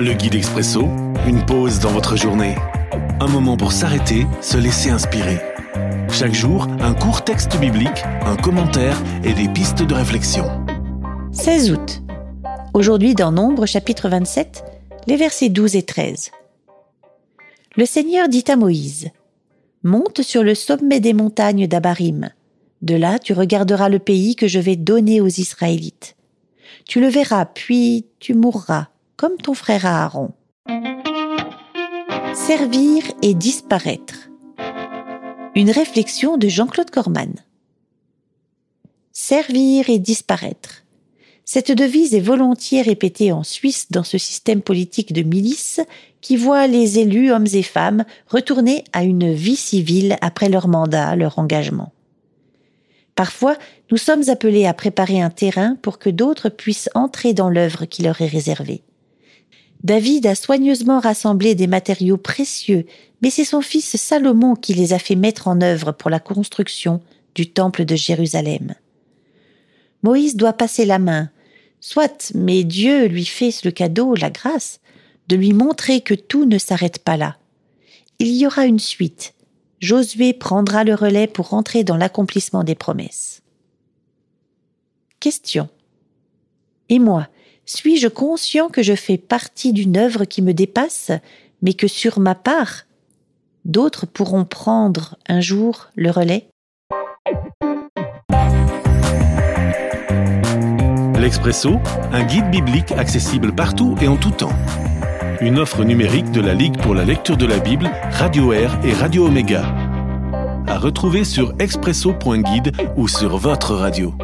Le guide expresso, une pause dans votre journée. Un moment pour s'arrêter, se laisser inspirer. Chaque jour, un court texte biblique, un commentaire et des pistes de réflexion. 16 août. Aujourd'hui dans Nombre chapitre 27, les versets 12 et 13. Le Seigneur dit à Moïse, Monte sur le sommet des montagnes d'Abarim. De là tu regarderas le pays que je vais donner aux Israélites. Tu le verras, puis tu mourras comme ton frère Aaron. Servir et disparaître. Une réflexion de Jean-Claude Corman. Servir et disparaître. Cette devise est volontiers répétée en Suisse dans ce système politique de milice qui voit les élus, hommes et femmes, retourner à une vie civile après leur mandat, leur engagement. Parfois, nous sommes appelés à préparer un terrain pour que d'autres puissent entrer dans l'œuvre qui leur est réservée. David a soigneusement rassemblé des matériaux précieux, mais c'est son fils Salomon qui les a fait mettre en œuvre pour la construction du temple de Jérusalem. Moïse doit passer la main, soit, mais Dieu lui fait le cadeau, la grâce, de lui montrer que tout ne s'arrête pas là. Il y aura une suite. Josué prendra le relais pour entrer dans l'accomplissement des promesses. Question. Et moi, suis-je conscient que je fais partie d'une œuvre qui me dépasse, mais que sur ma part, d'autres pourront prendre un jour le relais? L'Expresso, un guide biblique accessible partout et en tout temps. Une offre numérique de la Ligue pour la lecture de la Bible, Radio Air et Radio Omega. À retrouver sur expresso.guide ou sur votre radio.